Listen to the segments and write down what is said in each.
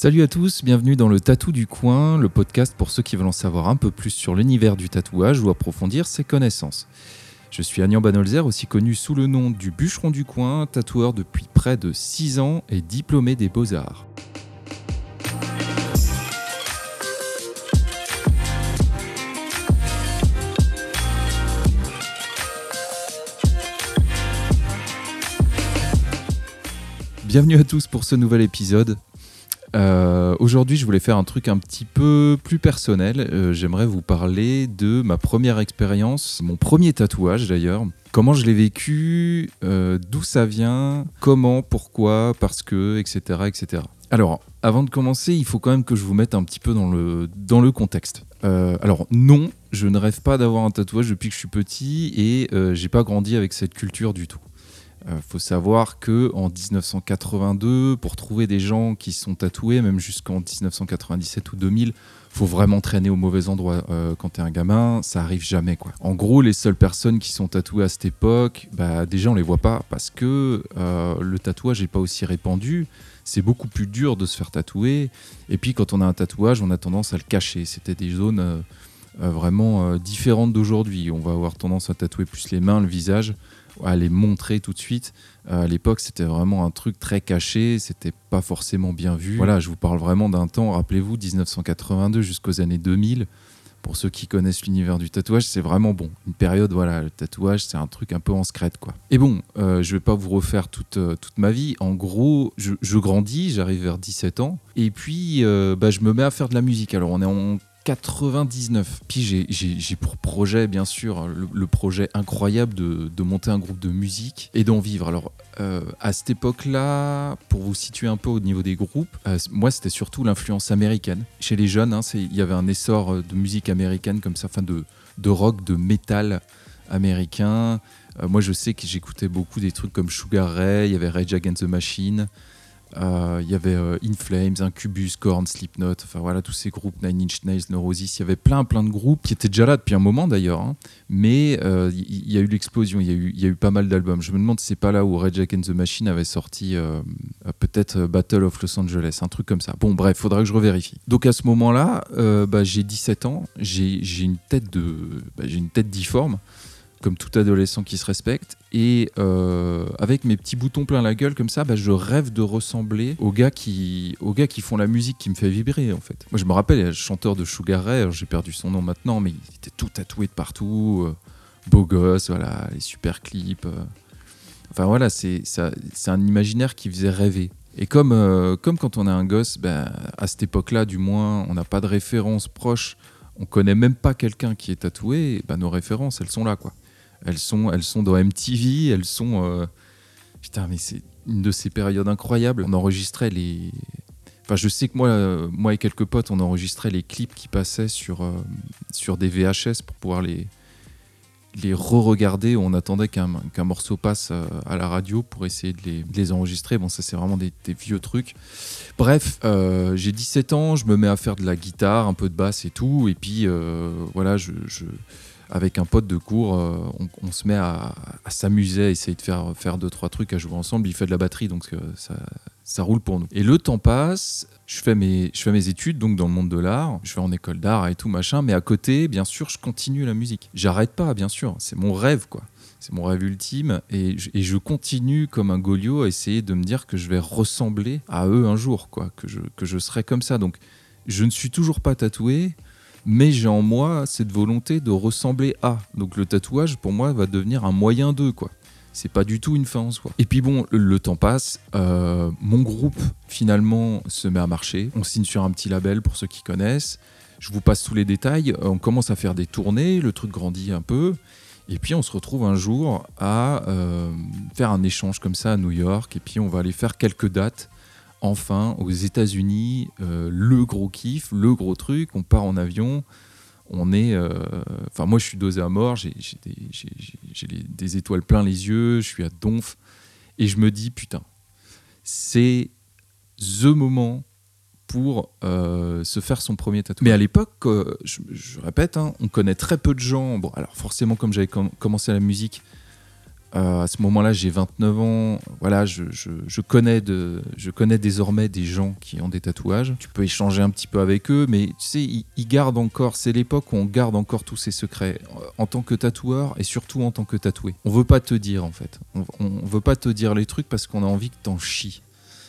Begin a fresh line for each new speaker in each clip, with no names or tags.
Salut à tous, bienvenue dans le Tatou du Coin, le podcast pour ceux qui veulent en savoir un peu plus sur l'univers du tatouage ou approfondir ses connaissances. Je suis Agnan Banolzer, aussi connu sous le nom du Bûcheron du Coin, tatoueur depuis près de 6 ans et diplômé des Beaux-Arts. Bienvenue à tous pour ce nouvel épisode. Euh, Aujourd'hui, je voulais faire un truc un petit peu plus personnel. Euh, J'aimerais vous parler de ma première expérience, mon premier tatouage d'ailleurs. Comment je l'ai vécu, euh, d'où ça vient, comment, pourquoi, parce que, etc., etc. Alors, avant de commencer, il faut quand même que je vous mette un petit peu dans le, dans contexte. Alors, non, je ne rêve pas d'avoir un tatouage depuis que je suis petit et euh, j'ai pas grandi avec cette culture du tout. Il faut savoir que en 1982, pour trouver des gens qui sont tatoués, même jusqu'en 1997 ou 2000, faut vraiment traîner au mauvais endroit euh, quand t'es un gamin. Ça arrive jamais. En gros, les seules personnes qui sont tatouées à cette époque, bah déjà on les voit pas parce que euh, le tatouage est pas aussi répandu. C'est beaucoup plus dur de se faire tatouer. Et puis quand on a un tatouage, on a tendance à le cacher. C'était des zones euh, euh, vraiment euh, différentes d'aujourd'hui. On va avoir tendance à tatouer plus les mains, le visage, à les montrer tout de suite. Euh, à l'époque, c'était vraiment un truc très caché, c'était pas forcément bien vu. Voilà, je vous parle vraiment d'un temps, rappelez-vous, 1982 jusqu'aux années 2000. Pour ceux qui connaissent l'univers du tatouage, c'est vraiment bon. Une période, voilà, le tatouage, c'est un truc un peu en secrète, quoi. Et bon, euh, je vais pas vous refaire toute, euh, toute ma vie. En gros, je, je grandis, j'arrive vers 17 ans, et puis euh, bah, je me mets à faire de la musique. Alors, on est en 99. Puis j'ai- pour projet, bien sûr, le, projet incroyable de, monter un groupe de musique et d'en vivre. Alors, euh, à cette époque-là, pour vous situer un peu au niveau des groupes, euh, moi, c'était surtout l'influence américaine. Chez les jeunes, hein, il y avait un essor euh, de musique américaine comme ça, enfin de, rock, de métal américain. Moi, je sais que j'écoutais beaucoup des trucs comme Sugar Ray, il y avait Rage Against the Machine. Euh, Il y avait euh, In Flames, Incubus, Korn, Slipknot, enfin voilà tous ces groupes, Nine Inch Nails, Neurosis, il y avait plein plein de groupes qui étaient déjà là depuis un moment d'ailleurs, hein. mais euh, il y, a eu l'explosion, il y, a eu- il y a eu pas mal d'albums. Je me demande si c'est pas là où Rage Against the Machine avait sorti peut-être Battle of Los Angeles, un truc comme ça. Bon bref, faudra que je revérifie. Donc à ce moment-là, bah, j'ai 17 ans, j'ai une tête de, bah, j'ai une tête difforme comme tout adolescent qui se respecte. Et euh, avec mes petits boutons plein la gueule comme ça, bah, je rêve de ressembler aux gars, qui, aux gars qui font la musique qui me fait vibrer en fait. Moi je me rappelle, le chanteur de Sugar Ray, j'ai perdu son nom maintenant, mais il était tout tatoué de partout, euh, beau gosse, voilà, les super clips. euh. Enfin voilà, c'est un imaginaire qui faisait rêver. Et comme, comme quand on a un gosse, ben, à cette époque-là, du moins, on n'a pas de référence proche, on connaît même pas quelqu'un qui est tatoué, ben, nos références, elles sont là, quoi. Elles sont, elles sont dans MTV, elles sont. euh, Putain, mais c'est une de ces périodes incroyables. On enregistrait les. Enfin, je sais que moi, euh, moi et quelques potes, on enregistrait les clips qui passaient sur, euh, sur des VHS pour pouvoir les, les re-regarder. On attendait qu'un qu'un morceau passe à la radio pour essayer de les, les enregistrer. Bon, ça, c'est vraiment des, vieux trucs. Bref, euh, j'ai 17 ans, je me mets à faire de la guitare, un peu de basse et tout. Et puis, voilà, je- avec un pote de cours, euh, on, se met à, s'amuser, à essayer de faire, faire deux, trois trucs, à jouer ensemble. Il fait de la batterie, donc euh, ça, roule pour nous. Et le temps passe, je fais mes, études donc dans le monde de l'art, je vais en école d'art et tout machin, mais à côté, bien sûr, je continue la musique. J'arrête pas, bien sûr, c'est mon rêve quoi. C'est mon rêve ultime et je, et je continue comme un Goliot à essayer de me dire que je vais ressembler à eux un jour, quoi, que je, que je serai comme ça. Donc je ne suis toujours pas tatoué, mais j'ai en moi cette volonté de ressembler à. Donc le tatouage pour moi va devenir un moyen d'eux, quoi. C'est pas du tout une fin en soi. Et puis bon, le, temps passe, euh, mon groupe finalement se met à marcher. On signe sur un petit label pour ceux qui connaissent. Je vous passe tous les détails. Euh, On commence à faire des tournées, le truc grandit un peu. Et puis on se retrouve un jour à euh, faire un échange comme ça à New York. Et puis on va aller faire quelques dates. Enfin, aux États-Unis, euh, le gros kiff, le gros truc. On part en avion. On est. euh, Enfin, moi, je suis dosé à mort. J'ai des, étoiles plein les yeux. Je suis à donf. Et je me dis, putain, c'est the moment pour euh, se faire son premier tatouage. Mais à l'époque, je, je répète, hein, on connaît très peu de gens. Bon, alors forcément, comme j'avais com- commencé la musique, Euh, à ce moment-là, j'ai 29 ans. Voilà, je, connais désormais des gens qui ont des tatouages. Tu peux échanger un petit peu avec eux, mais tu sais, ils, gardent encore. C'est l'époque où on garde encore tous ces secrets en tant que tatoueur et surtout en tant que tatoué. On veut pas te dire en fait. On, on veut pas te dire les trucs parce qu'on a envie que t'en chies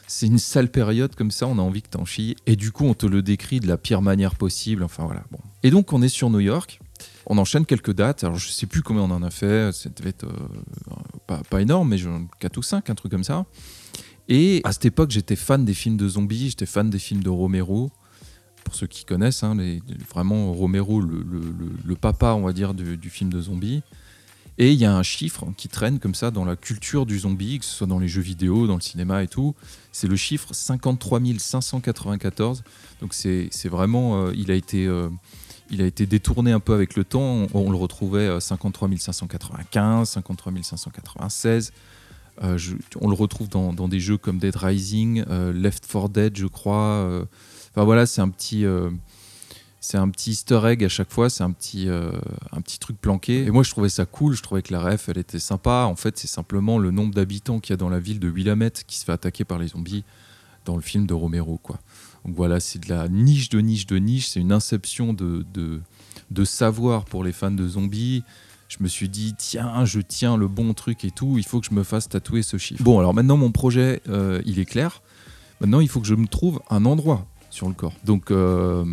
c'est une sale période comme ça, on a envie que t'en chies. Et du coup, on te le décrit de la pire manière possible. Enfin voilà. Bon. Et donc, on est sur New York. On enchaîne quelques dates. Alors, je sais plus combien on en a fait. Ça devait être euh, pas, énorme, mais 4 ou 5, un truc comme ça. Et à cette époque, j'étais fan des films de zombies, j'étais fan des films de Romero. Pour ceux qui connaissent, hein, vraiment Romero, le, papa, on va dire, du, du film de zombies. Et il y a un chiffre qui traîne comme ça dans la culture du zombie, que ce soit dans les jeux vidéo, dans le cinéma et tout. C'est le chiffre 53 594. Donc c'est vraiment, euh, il, a été, euh, il a été détourné un peu avec le temps. On, le retrouvait à 53 595, 53 596. Euh, je, on le retrouve dans, des jeux comme Dead Rising, euh, Left 4 Dead, je crois. Euh. Enfin voilà, c'est un petit c'est un petit easter egg à chaque fois, c'est un petit, euh, un petit truc planqué. Et moi, je trouvais ça cool, je trouvais que la ref, elle était sympa. En fait, c'est simplement le nombre d'habitants qu'il y a dans la ville de Willamette qui se fait attaquer par les zombies dans le film de Romero. Quoi. Donc voilà, c'est de la niche de niche de niche, c'est une inception de, de, savoir pour les fans de zombies. Je me suis dit, tiens, je tiens le bon truc et tout, il faut que je me fasse tatouer ce chiffre. Bon, alors maintenant, mon projet, euh, il est clair. Maintenant, il faut que je me trouve un endroit sur le corps. Donc euh,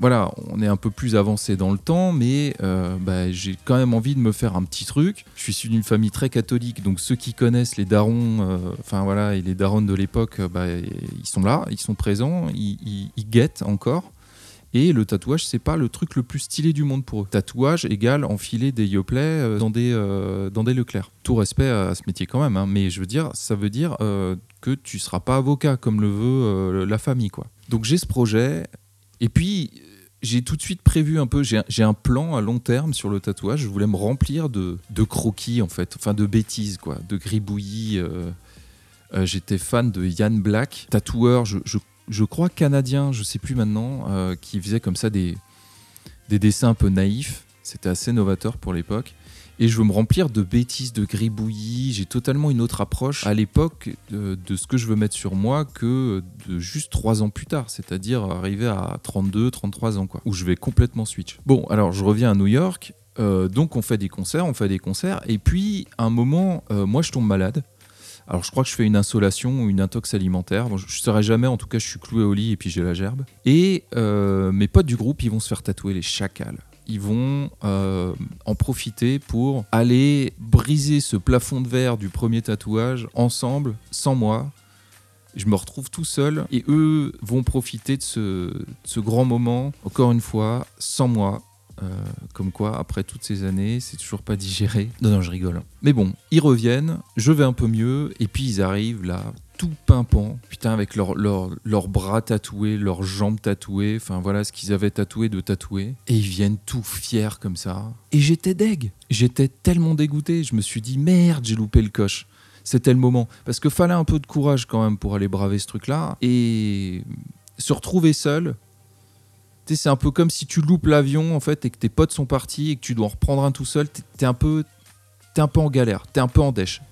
voilà, on est un peu plus avancé dans le temps, mais euh, bah, j'ai quand même envie de me faire un petit truc. Je suis issu d'une famille très catholique, donc ceux qui connaissent les darons, euh, enfin voilà, et les darons de l'époque, bah, ils sont là, ils sont présents, ils, guettent encore. Et le tatouage, c'est pas le truc le plus stylé du monde pour eux. Tatouage égale enfiler des yoplait euh, dans des, euh, dans des Leclerc. Tout respect à ce métier quand même, hein, mais je veux dire, ça veut dire euh, que tu seras pas avocat comme le veut la famille, quoi. Donc j'ai ce projet, et puis j'ai tout de suite prévu un peu, j'ai un plan à long terme sur le tatouage. Je voulais me remplir de, de croquis, en fait, enfin de bêtises, quoi, de gribouillis. J'étais fan de Yann Black, tatoueur, je, je, je, crois canadien, je sais plus maintenant, euh, qui faisait comme ça des, des dessins un peu naïfs. C'était assez novateur pour l'époque. Et je veux me remplir de bêtises, de gribouillis. J'ai totalement une autre approche à l'époque de, ce que je veux mettre sur moi que de juste trois ans plus tard, c'est-à-dire arriver à 32, 33 ans, quoi, où je vais complètement switch. Bon, alors je reviens à New York. Euh, donc on fait des concerts, on fait des concerts. Et puis, à un moment, euh, moi je tombe malade. Alors je crois que je fais une insolation ou une intox alimentaire. Je ne saurais jamais, en tout cas je suis cloué au lit et puis j'ai la gerbe. Et euh, mes potes du groupe, ils vont se faire tatouer les chacals ils vont euh, en profiter pour aller briser ce plafond de verre du premier tatouage ensemble, sans moi. Je me retrouve tout seul et eux vont profiter de ce grand moment, encore une fois, sans moi. Euh, comme quoi, après toutes ces années, c'est toujours pas digéré. Non, non, je rigole. Mais bon, ils reviennent, je vais un peu mieux, et puis ils arrivent là, tout pimpant, putain, avec leurs leur, leur bras tatoués, leurs jambes tatouées, enfin voilà ce qu'ils avaient tatoué de tatouer. Et ils viennent tout fiers comme ça. Et j'étais deg. J'étais tellement dégoûté. Je me suis dit, merde, j'ai loupé le coche. C'était le moment. Parce que fallait un peu de courage quand même pour aller braver ce truc-là. Et se retrouver seul, c'est un peu comme si tu loupes l'avion en fait et que tes potes sont partis et que tu dois en reprendre un tout seul. T'es es un peu, en galère, t'es un peu en dèche.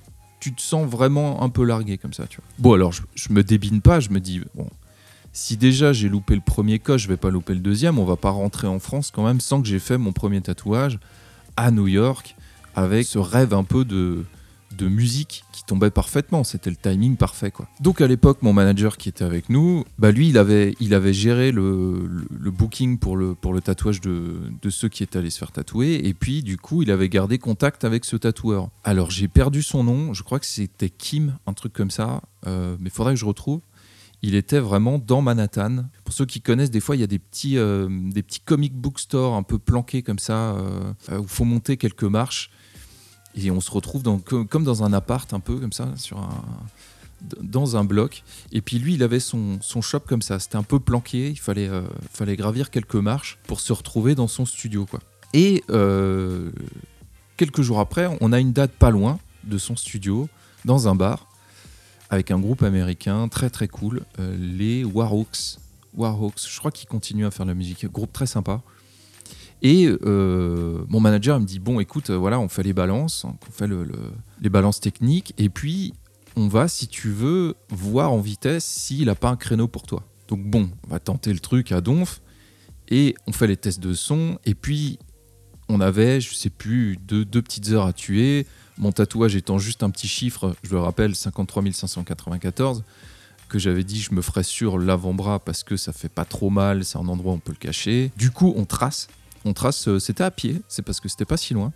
Tu te sens vraiment un peu largué comme ça, tu. Bon alors je, je me débine pas, je me dis bon, si déjà j'ai loupé le premier coche, je vais pas louper le deuxième. On va pas rentrer en France quand même sans que j'ai fait mon premier tatouage à New York avec ce rêve un peu de de musique qui tombait parfaitement, c'était le timing parfait quoi. Donc à l'époque mon manager qui était avec nous, bah lui il avait, il avait géré le, le, booking pour le, pour le tatouage de, de, ceux qui étaient allés se faire tatouer et puis du coup il avait gardé contact avec ce tatoueur. Alors j'ai perdu son nom, je crois que c'était Kim, un truc comme ça, euh, mais faudrait que je retrouve. Il était vraiment dans Manhattan. Pour ceux qui connaissent, des fois, il y a des petits, euh, des petits comic book stores un peu planqués comme ça, euh, où il faut monter quelques marches et on se retrouve dans, comme dans un appart un peu comme ça sur un dans un bloc. Et puis lui il avait son, son shop comme ça. C'était un peu planqué. Il fallait, euh, fallait gravir quelques marches pour se retrouver dans son studio quoi. Et euh, quelques jours après on a une date pas loin de son studio dans un bar avec un groupe américain très très cool euh, les Warhawks. Warhawks je crois qu'ils continuent à faire de la musique. Groupe très sympa Et mon manager me dit bon, écoute, voilà, on fait les balances, on fait les balances techniques, et puis on va, si tu veux, voir en vitesse s'il n'a pas un créneau pour toi. Donc bon, on va tenter le truc à Donf, et on fait les tests de son, et puis on avait, je sais plus, deux, deux petites heures à tuer. Mon tatouage étant juste un petit chiffre, je le rappelle, 53 594, que j'avais dit je me ferais sur l'avant-bras parce que ça fait pas trop mal, c'est un endroit où on peut le cacher. Du coup, on trace. On trace, euh, c'était à pied, c'est parce que c'était pas si loin.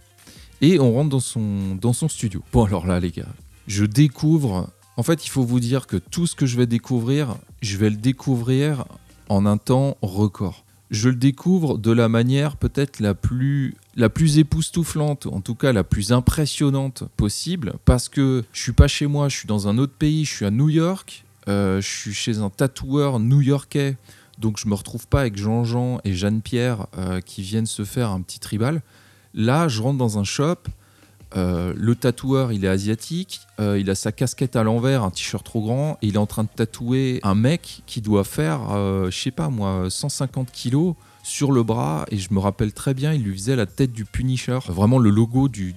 Et on rentre dans son, dans son studio. Bon, alors là, les gars, je découvre. En fait, il faut vous dire que tout ce que je vais découvrir, je vais le découvrir en un temps record je le découvre de la manière peut-être la plus, la plus époustouflante, en tout cas la plus impressionnante possible, parce que je suis pas chez moi, je suis dans un autre pays, je suis à New York, euh, je suis chez un tatoueur new-yorkais, donc je me retrouve pas avec Jean-Jean et Jeanne-Pierre euh, qui viennent se faire un petit tribal. Là, je rentre dans un shop, euh, le tatoueur, il est asiatique, euh, il a sa casquette à l'envers, un t-shirt trop grand, et il est en train de tatouer un mec qui doit faire, je sais pas moi, 150 kilos sur le bras, et je me rappelle très bien, il lui faisait la tête du Punisher, vraiment le logo du,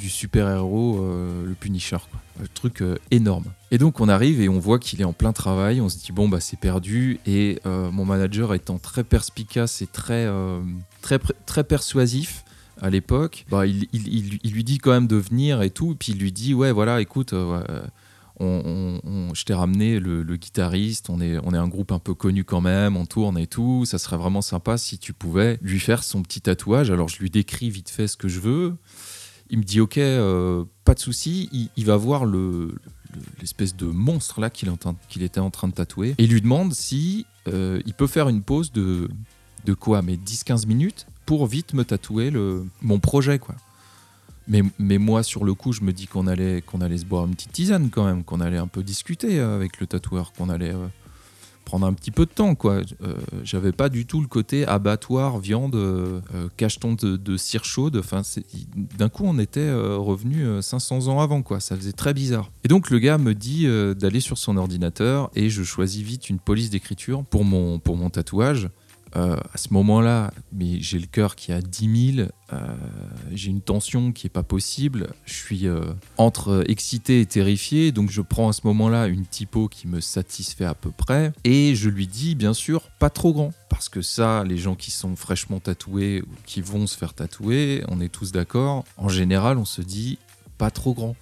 super-héros, le Punisher, quoi. Truc énorme. Et donc on arrive et on voit qu'il est en plein travail, on se dit bon bah c'est perdu, et mon manager étant très perspicace et très, très, très persuasif, à l'époque, bah, il, lui dit quand même de venir et tout. puis il lui dit Ouais, voilà, écoute, euh, on, je t'ai ramené le, guitariste, on est, on est un groupe un peu connu quand même, on tourne et tout. Ça serait vraiment sympa si tu pouvais lui faire son petit tatouage. Alors je lui décris vite fait ce que je veux. Il me dit Ok, euh, pas de souci. Il, va voir le, l'espèce de monstre là qu'il, était en train de tatouer et il lui demande si euh, il peut faire une pause de, de quoi? Mais 10-15 minutes pour vite me tatouer mon projet, quoi. Mais, moi, sur le coup, je me dis qu'on allait, allait se boire une petite tisane quand même, qu'on allait un peu discuter euh, avec le tatoueur, qu'on allait euh, prendre un petit peu de temps, quoi. Euh, j'avais pas du tout le côté abattoir, viande, cacheton de, cire chaude. D'un coup, on était revenu 500 ans avant, quoi. Ça faisait très bizarre. Et donc, le gars me dit d'aller sur son ordinateur et je choisis vite une police d'écriture pour mon, pour mon tatouage. Euh, à ce moment-là, mais j'ai le cœur qui est à 10 000, euh, j'ai une tension qui est pas possible, je suis euh, entre excité et terrifié, donc je prends à ce moment-là une typo qui me satisfait à peu près, et je lui dis bien sûr pas trop grand, parce que ça, les gens qui sont fraîchement tatoués ou qui vont se faire tatouer, on est tous d'accord, en général on se dit pas trop grand,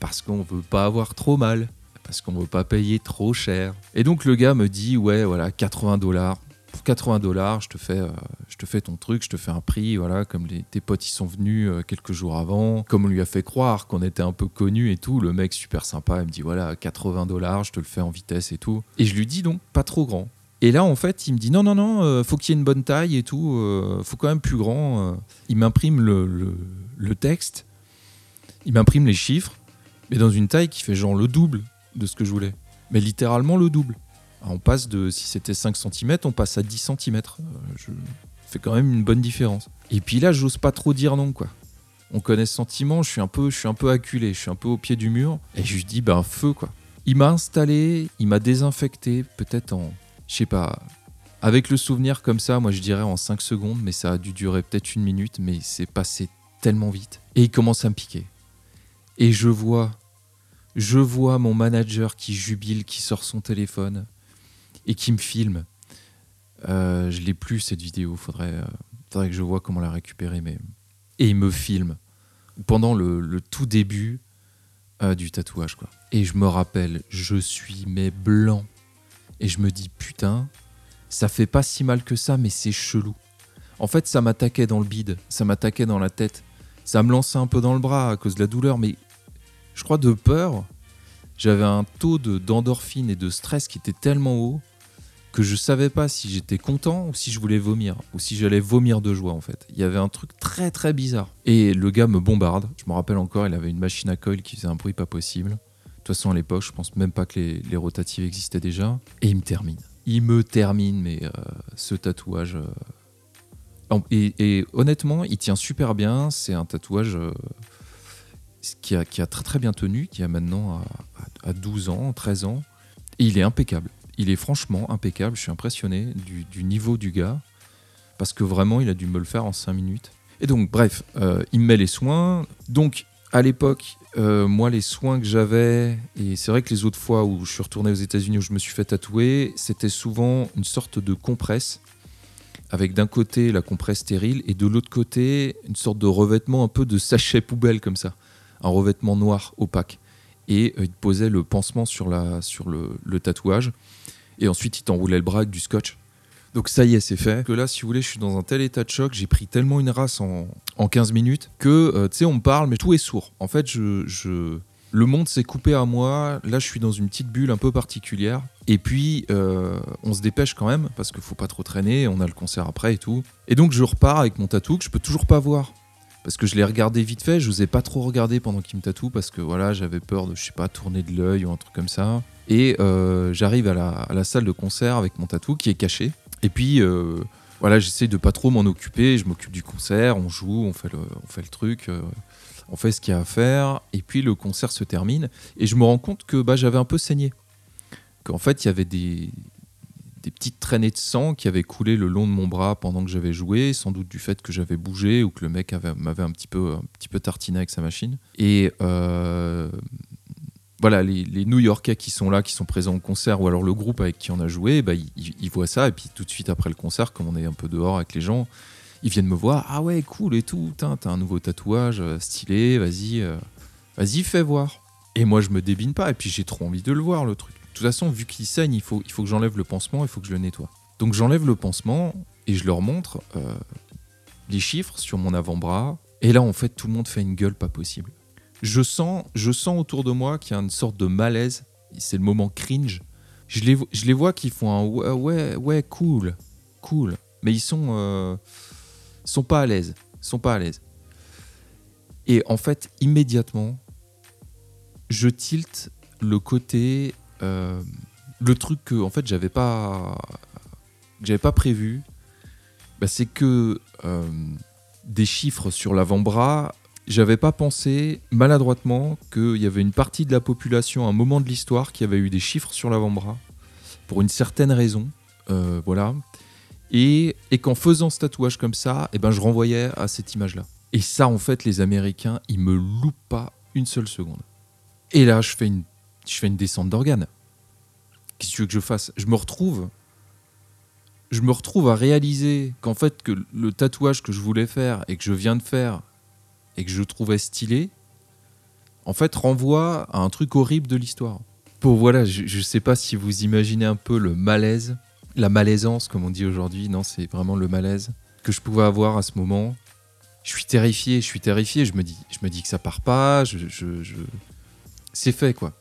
parce qu'on veut pas avoir trop mal parce qu'on veut pas payer trop cher. Et donc le gars me dit ouais voilà 80 dollars pour 80 dollars, je te fais, euh, je te fais ton truc, je te fais un prix, voilà, comme les, tes potes y sont venus euh, quelques jours avant, comme on lui a fait croire qu'on était un peu connu et tout. Le mec super sympa, il me dit voilà 80 dollars, je te le fais en vitesse et tout. Et je lui dis donc pas trop grand. Et là, en fait, il me dit non, non, non, euh, faut qu'il y ait une bonne taille et tout, faut quand même plus grand. Il m'imprime le, texte, il m'imprime les chiffres, mais dans une taille qui fait genre le double de ce que je voulais. Mais littéralement le double. On passe de, si c'était 5 cm, on passe à 10 cm. Euh, je fais quand même une bonne différence. Et puis là, j'ose pas trop dire non, quoi. On connaît ce sentiment, je suis un peu, je suis un peu acculé, je suis un peu au pied du mur. Et je lui dis, ben, feu, quoi. Il m'a installé, il m'a désinfecté, peut-être en, je sais pas, avec le souvenir comme ça, moi je dirais en 5 secondes, mais ça a dû durer peut-être une minute, mais c'est passé tellement vite. Et il commence à me piquer. Et je vois, je vois mon manager qui jubile, qui sort son téléphone et qui me filme. Euh, je l'ai plus cette vidéo, faudrait, euh, faudrait que je vois comment la récupérer. Mais... Et il me filme pendant le, tout début euh, du tatouage. Quoi. Et je me rappelle, je suis mais blanc. Et je me dis, putain, ça fait pas si mal que ça, mais c'est chelou. En fait, ça m'attaquait dans le bide, ça m'attaquait dans la tête. Ça me lançait un peu dans le bras à cause de la douleur, mais je crois de peur, j'avais un taux d'endorphine et de stress qui était tellement haut que je savais pas si j'étais content ou si je voulais vomir ou si j'allais vomir de joie en fait. Il y avait un truc très très bizarre. Et le gars me bombarde. Je me rappelle encore, il avait une machine à coil qui faisait un bruit pas possible. De toute façon à l'époque, je pense même pas que les, rotatives existaient déjà. Et il me termine. Il me termine, mais euh, ce tatouage. Euh, et, honnêtement, il tient super bien. C'est un tatouage euh, qui, a, qui, a, très très bien tenu, qui a maintenant à, à 12 ans, 13 ans. Et il est impeccable il est franchement impeccable. Je suis impressionné du, niveau du gars. parce que vraiment, il a dû me le faire en 5 minutes. Et donc, bref, euh, il me met les soins. Donc, à l'époque, euh, moi, les soins que j'avais, et c'est vrai que les autres fois où je suis retourné aux États-Unis où je me suis fait tatouer, c'était souvent une sorte de compresse, avec d'un côté la compresse stérile et de l'autre côté une sorte de revêtement un peu de sachet poubelle comme ça, un revêtement noir opaque. Et euh, il posait le pansement sur, la, sur le, le tatouage, et ensuite il t'enroulait le bras avec du scotch. Donc ça y est, c'est fait. Que là, si vous voulez, je suis dans un tel état de choc, j'ai pris tellement une race en, en 15 minutes que, euh, tu sais, on me parle, mais tout est sourd. En fait, je, le monde s'est coupé à moi. Là, je suis dans une petite bulle un peu particulière. Et puis, euh, on se dépêche quand même, parce qu'il faut pas trop traîner, on a le concert après et tout. Et donc, je repars avec mon tatou que je peux toujours pas voir. Parce que je l'ai regardé vite fait, je n'osais pas trop regarder pendant qu'il me tatoue, parce que voilà, j'avais peur de, je sais pas, tourner de l'œil ou un truc comme ça. Et euh, j'arrive à la, salle de concert avec mon tatou qui est caché. Et puis, euh, voilà, j'essaie de pas trop m'en occuper. Je m'occupe du concert, on joue, on fait le, on fait le truc, euh, on fait ce qu'il y a à faire. Et puis, le concert se termine. Et je me rends compte que bah, j'avais un peu saigné. Qu'en fait, il y avait des, des petites traînées de sang qui avaient coulé le long de mon bras pendant que j'avais joué, sans doute du fait que j'avais bougé ou que le mec avait- m'avait un petit peu, un petit peu tartiné avec sa machine. Et voilà, les, New-Yorkais qui sont là, qui sont présents au concert, ou alors le groupe avec qui on a joué, bah, ils, voient ça, et puis tout de suite après le concert, comme on est un peu dehors avec les gens, ils viennent me voir, ah ouais, cool et tout, t'as un nouveau tatouage, euh, stylé, vas-y, euh, vas-y, fais voir. Et moi, je me débine pas, et puis j'ai trop envie de le voir, le truc. De toute façon, vu qu'il saigne, il faut, il faut que j'enlève le pansement, il faut que je le nettoie. Donc j'enlève le pansement, et je leur montre euh, les chiffres sur mon avant-bras, et là, en fait, tout le monde fait une gueule pas possible je sens, je sens autour de moi qu'il y a une sorte de malaise. C'est le moment cringe. Je les, je les vois qui font un ouais, ouais, cool, cool. Mais ils sont, euh, sont pas à l'aise. Sont pas à l'aise. Et en fait, immédiatement, je tilte le côté, euh, le truc que en fait j'avais pas, j'avais pas prévu. Bah, c'est que euh, des chiffres sur l'avant-bras j'avais pas pensé maladroitement qu'il y avait une partie de la population à un moment de l'histoire qui avait eu des chiffres sur l'avant-bras pour une certaine raison, euh, voilà, et, et qu'en faisant ce tatouage comme ça, eh ben je renvoyais à cette image-là. Et ça, en fait, les Américains, ils me loupent pas une seule seconde. Et là, je fais une, je fais une descente d'organes. Qu'est-ce que tu veux que je fasse? Je me retrouve, je me retrouve à réaliser qu'en fait que le tatouage que je voulais faire et que je viens de faire et que je trouvais stylé, en fait, renvoie à un truc horrible de l'histoire. Pour voilà, je, je sais pas si vous imaginez un peu le malaise, la malaisance, comme on dit aujourd'hui. Non, c'est vraiment le malaise que je pouvais avoir à ce moment. Je suis terrifié, je suis terrifié. Je me dis, je me dis que ça part pas. Je, je- c'est fait quoi.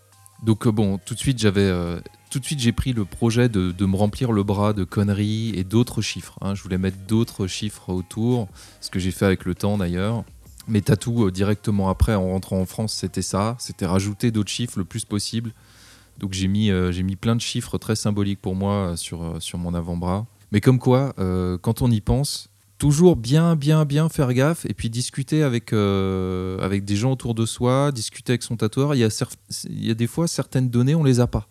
Donc euh, bon, tout de suite j'avais, euh, tout de suite j'ai pris le projet de, de me remplir le bras de conneries et d'autres chiffres. hein. Je voulais mettre d'autres chiffres autour, ce que j'ai fait avec le temps d'ailleurs. Mes tatous euh, directement après en rentrant en France, c'était ça, c'était rajouter d'autres chiffres le plus possible. Donc j'ai mis, euh, plein de chiffres très symboliques pour moi euh, sur, mon avant-bras. Mais comme quoi, quand on y pense, toujours bien, bien, bien faire gaffe et puis discuter avec, des gens autour de soi, discuter avec son tatoueur. Il y a, il y a des fois certaines données, on les a pas.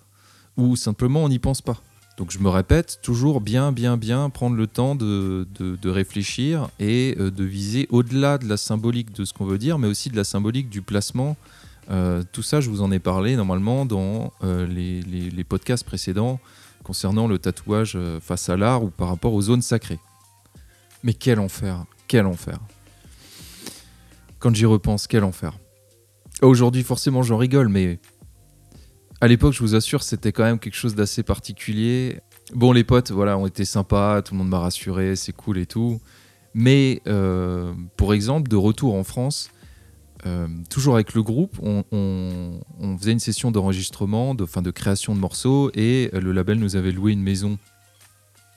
Ou simplement on n'y pense pas. Donc je me répète, toujours bien, bien, bien prendre le temps de, de- réfléchir et euh, de viser au-delà de la symbolique de ce qu'on veut dire, mais aussi de la symbolique du placement. Euh, tout ça, je vous en ai parlé normalement dans euh, les, les- les podcasts précédents concernant le tatouage face à l'art ou par rapport aux zones sacrées. Mais quel enfer, quel enfer. Quand j'y repense, quel enfer. Aujourd'hui, forcément, j'en rigole, mais à l'époque, je vous assure, c'était quand même quelque chose d'assez particulier. Bon, les potes, voilà, ont été sympas, tout le monde m'a rassuré, c'est cool et tout. Mais, euh, pour exemple, de retour en France, euh, toujours avec le groupe, on, faisait une session d'enregistrement, de, de création de morceaux, et euh, le label nous avait loué une maison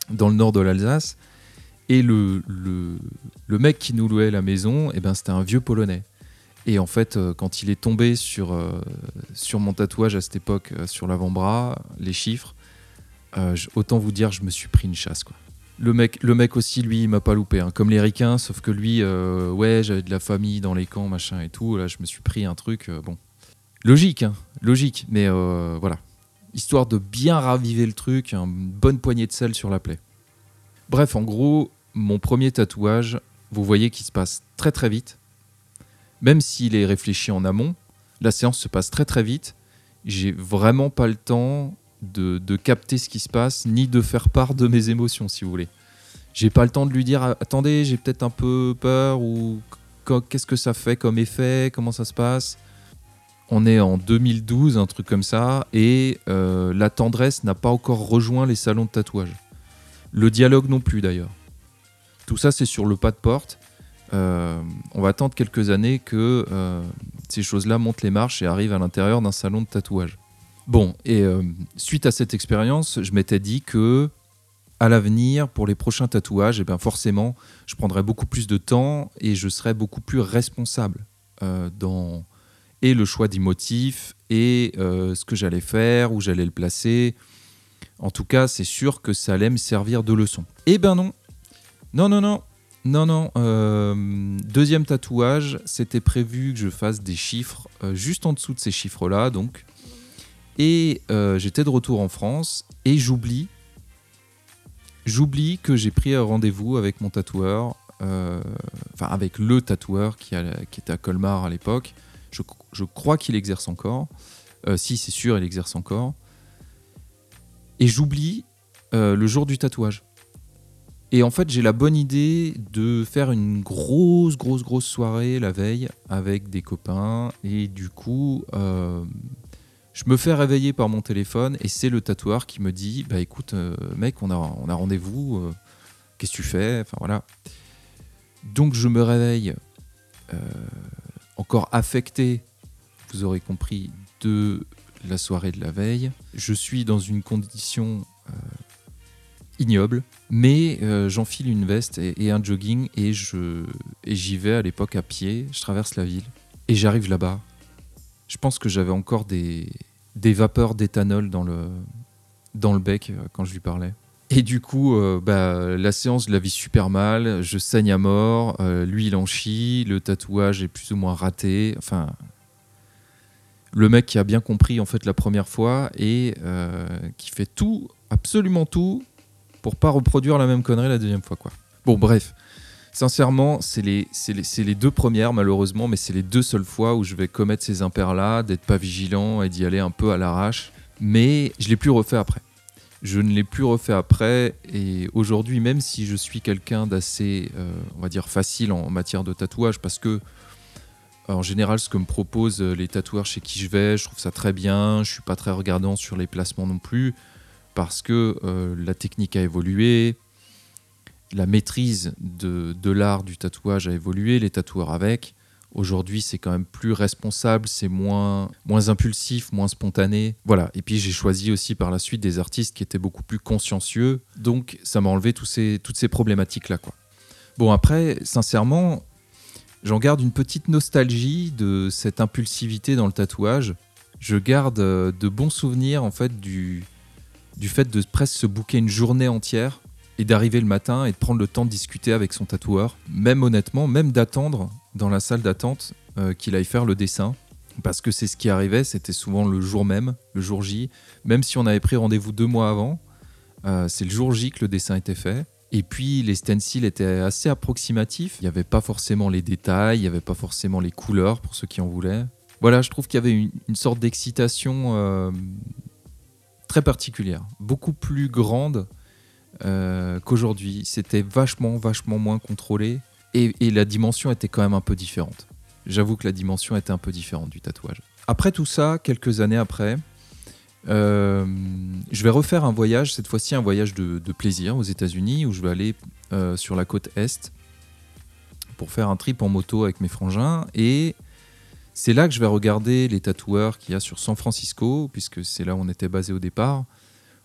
dans le nord de l'Alsace. Et le, mec qui nous louait la maison, eh ben, c'était un vieux Polonais. Et en fait, euh, quand il est tombé sur, euh, sur mon tatouage à cette époque, euh, sur l'avant-bras, les chiffres, autant vous dire, je me suis pris une chasse. Le, mec, aussi, lui, il m'a pas loupé, hein, comme les ricains, sauf que lui, ouais, j'avais de la famille dans les camps, machin et tout. Là, je me suis pris un truc, bon. Logique, hein, logique, mais voilà. Histoire de bien raviver le truc, une bonne poignée de sel sur la plaie. Bref, en gros, mon premier tatouage, vous voyez qu'il se passe très très vite. Même s'il est réfléchi en amont, la séance se passe très très vite. J'ai vraiment pas le temps de, capter ce qui se passe, ni de faire part de mes émotions, si vous voulez. J'ai pas le temps de lui dire attendez, j'ai peut-être un peu peur ou qu'est-ce que ça fait comme effet, comment ça se passe? On est en 2012, un truc comme ça, et euh, la tendresse n'a pas encore rejoint les salons de tatouage. Le dialogue non plus d'ailleurs. Tout ça, c'est sur le pas de porte. Euh, on va attendre quelques années que euh, ces choses-là montent les marches et arrivent à l'intérieur d'un salon de tatouage. Bon, et suite à cette expérience, je m'étais dit que à l'avenir, pour les prochains tatouages, eh bien forcément, je prendrai beaucoup plus de temps et je serai beaucoup plus responsable dans et le choix du motif et euh, ce que j'allais faire, où j'allais le placer. En tout cas, c'est sûr que ça allait me servir de leçon. Eh ben non. Non, non, non. Non, non. Euh, deuxième tatouage, c'était prévu que je fasse des chiffres euh, juste en dessous de ces chiffres-là, donc. Et j'étais de retour en France et j'oublie. J'oublie que j'ai pris un rendez-vous avec mon tatoueur, enfin avec le tatoueur qui, était à Colmar à l'époque, je, crois qu'il exerce encore. Euh, si, c'est sûr, il exerce encore. Et j'oublie euh, le jour du tatouage. Et en fait, j'ai la bonne idée de faire une grosse, grosse, grosse soirée la veille avec des copains. Et du coup, euh, je me fais réveiller par mon téléphone et c'est le tatoueur qui me dit Bah écoute, mec, on a, on a rendez-vous. Qu'est-ce que tu fais? Enfin voilà. Donc je me réveille encore affecté, vous aurez compris, de la soirée de la veille. Je suis dans une condition euh, ignoble, mais euh, j'enfile une veste et, un jogging et je et j'y vais à l'époque à pied. Je traverse la ville et j'arrive là-bas. Je pense que j'avais encore des, des vapeurs d'éthanol dans le, dans le bec euh, quand je lui parlais. Et du coup, euh, bah, la séance, je la vis super mal. Je saigne à mort. Euh, lui, il en chie. Le tatouage est plus ou moins raté. Enfin, le mec qui a bien compris en fait la première fois et qui fait tout, absolument tout, pour pas reproduire la même connerie la deuxième fois. Quoi. Bon, bref. Sincèrement, c'est les, les, les, deux premières, malheureusement, mais c'est les deux seules fois où je vais commettre ces impairs-là, d'être pas vigilant et d'y aller un peu à l'arrache. Mais je l'ai plus refait après. Je ne l'ai plus refait après et aujourd'hui, même si je suis quelqu'un d'assez, euh, on va dire, facile en matière de tatouage, parce que en général, ce que me proposent les tatoueurs chez qui je vais, je trouve ça très bien. Je suis pas très regardant sur les placements non plus, parce que euh, la technique a évolué, la maîtrise de, de l'art du tatouage a évolué, les tatoueurs avec. Aujourd'hui, c'est quand même plus responsable, c'est moins, moins impulsif, moins spontané. Voilà. Et puis, j'ai choisi aussi par la suite des artistes qui étaient beaucoup plus consciencieux. Donc, ça m'a enlevé tous ces, toutes ces problématiques-là. Bon, après, sincèrement, j'en garde une petite nostalgie de cette impulsivité dans le tatouage. Je garde euh, de bons souvenirs, en fait, du, du fait de presque se bouquer une journée entière et d'arriver le matin et de prendre le temps de discuter avec son tatoueur. Même honnêtement, même d'attendre dans la salle d'attente euh, qu'il aille faire le dessin. Parce que c'est ce qui arrivait, c'était souvent le jour même, le jour J. Même si on avait pris rendez-vous deux mois avant, euh, c'est le jour J que le dessin était fait. Et puis les stencils étaient assez approximatifs. Il n'y avait pas forcément les détails, il n'y avait pas forcément les couleurs pour ceux qui en voulaient. Voilà, je trouve qu'il y avait une, sorte d'excitation euh, très particulière, beaucoup plus grande qu'aujourd'hui. C'était vachement, vachement moins contrôlé. Et, la dimension était quand même un peu différente. J'avoue que la dimension était un peu différente du tatouage. Après tout ça, quelques années après, euh, je vais refaire un voyage, cette fois-ci un voyage de, plaisir aux États-Unis, où je vais aller euh, sur la côte Est pour faire un trip en moto avec mes frangins. Et c'est là que je vais regarder les tatoueurs qu'il y a sur San Francisco, puisque c'est là où on était basé au départ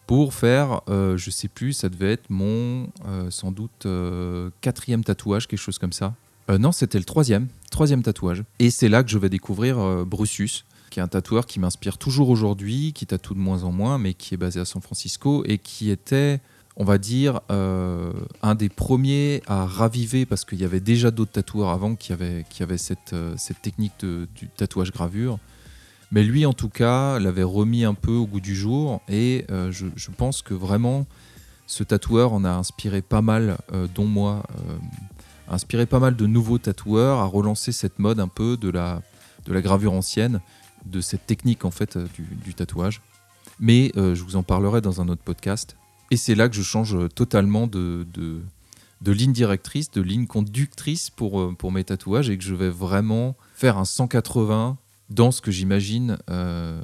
pour faire, euh, je sais plus, ça devait être mon euh, sans doute euh, quatrième tatouage, quelque chose comme ça. non, c'était le troisième, troisième tatouage. Et c'est là que je vais découvrir Brucius, qui est un tatoueur qui m'inspire toujours aujourd'hui, qui tatoue de moins en moins, mais qui est basé à San Francisco et qui était, on va dire, un des premiers à raviver, parce qu'il y avait déjà d'autres tatoueurs avant qui avaient, qui avaient cette, cette technique de, du tatouage gravure mais lui, en tout cas, l'avait remis un peu au goût du jour. Et euh, je, pense que vraiment, ce tatoueur en a inspiré pas mal, dont moi, inspiré pas mal de nouveaux tatoueurs, a relancé cette mode un peu de la, de la gravure ancienne, de cette technique en fait du, tatouage. Mais je vous en parlerai dans un autre podcast. Et c'est là que je change totalement de, ligne directrice, de ligne conductrice pour, euh, pour mes tatouages et que je vais vraiment faire un 180 dans ce que j'imagine euh,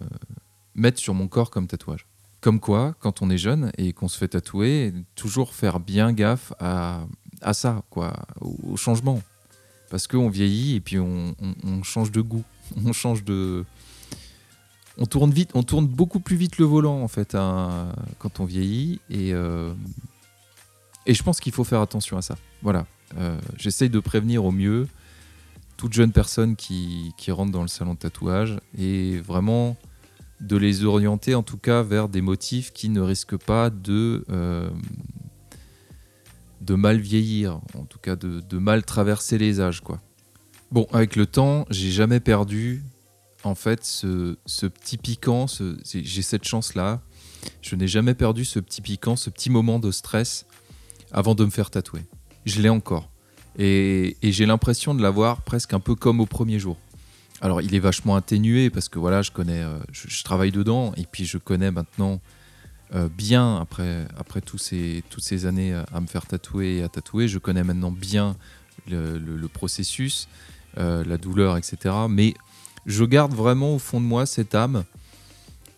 mettre sur mon corps comme tatouage. Comme quoi, quand on est jeune et qu'on se fait tatouer, toujours faire bien gaffe à, ça, quoi, au, changement. Parce qu'on vieillit et puis on, change de goût, on change de, on tourne vite, on tourne beaucoup plus vite le volant en fait quand on vieillit et euh, et je pense qu'il faut faire attention à ça. Voilà. Euh, j'essaye de prévenir au mieux toute jeune personne qui, qui rentre dans le salon de tatouage et vraiment de les orienter en tout cas vers des motifs qui ne risquent pas de, euh, mal vieillir, en tout cas de, de, mal traverser les âges. Quoi. Bon, avec le temps, j'ai jamais perdu en fait ce, petit piquant, j'ai cette chance-là, je n'ai jamais perdu ce petit piquant, ce petit moment de stress avant de me faire tatouer. Je l'ai encore. Et, j'ai l'impression de l'avoir presque un peu comme au premier jour. Alors il est vachement atténué parce que voilà, je connais, euh, je, travaille dedans et puis je connais maintenant euh, bien après après tous ces toutes ces années à me faire tatouer et à tatouer, je connais maintenant bien le, processus, euh, la douleur, etc. Mais je garde vraiment au fond de moi cette âme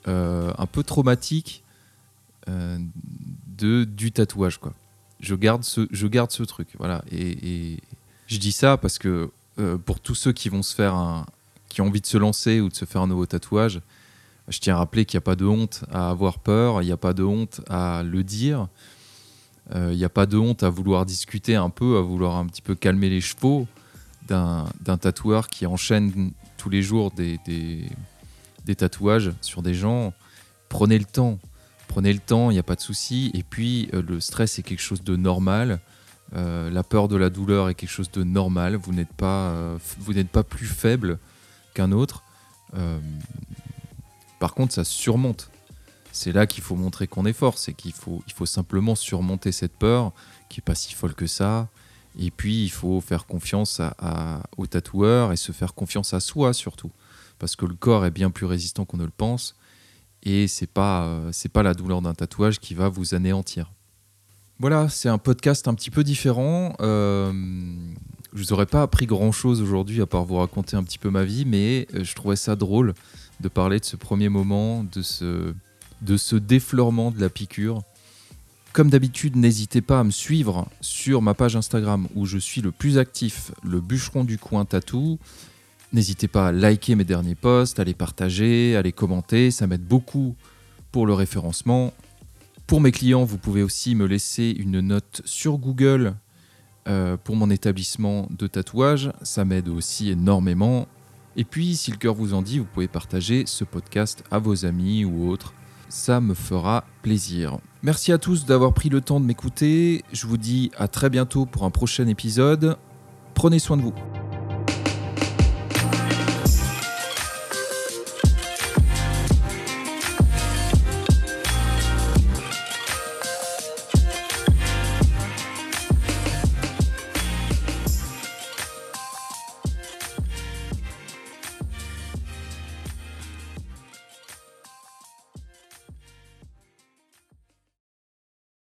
un peu traumatique de du tatouage quoi je garde ce, je garde ce truc. Voilà. Et, je dis ça parce que euh, pour tous ceux qui vont se faire un, qui ont envie de se lancer ou de se faire un nouveau tatouage, je tiens à rappeler qu'il n'y a pas de honte à avoir peur, il n'y a pas de honte à le dire, euh, il n'y a pas de honte à vouloir discuter un peu, à vouloir un petit peu calmer les chevaux d'un tatoueur qui enchaîne tous les jours des, des tatouages sur des gens. Prenez le temps, prenez le temps, il n'y a pas de souci. Et puis, euh, le stress est quelque chose de normal. Euh, la peur de la douleur est quelque chose de normal. Vous n'êtes pas, euh, vous n'êtes pas plus faible qu'un autre. par contre, ça surmonte. C'est là qu'il faut montrer qu'on est fort. C'est qu'il faut, il faut simplement surmonter cette peur qui est pas si folle que ça. Et puis, il faut faire confiance à, au tatoueur et se faire confiance à soi surtout. Parce que le corps est bien plus résistant qu'on ne le pense et c'est pas euh, pas la douleur d'un tatouage qui va vous anéantir. Voilà, c'est un podcast un petit peu différent. Euh, je vous aurais pas appris grand chose aujourd'hui à part vous raconter un petit peu ma vie, mais euh, je trouvais ça drôle de parler de ce premier moment, de ce, de ce défleurement de la piqûre. Comme d'habitude, n'hésitez pas à me suivre sur ma page Instagram où je suis le plus actif, le bûcheron du coin tatou. N'hésitez pas à liker mes derniers posts, à les partager, à les commenter, ça m'aide beaucoup pour le référencement. Pour mes clients, vous pouvez aussi me laisser une note sur Google euh, pour mon établissement de tatouage, ça m'aide aussi énormément. Et puis, si le cœur vous en dit, vous pouvez partager ce podcast à vos amis ou autres, ça me fera plaisir. Merci à tous d'avoir pris le temps de m'écouter, je vous dis à très bientôt pour un prochain épisode, prenez soin de vous.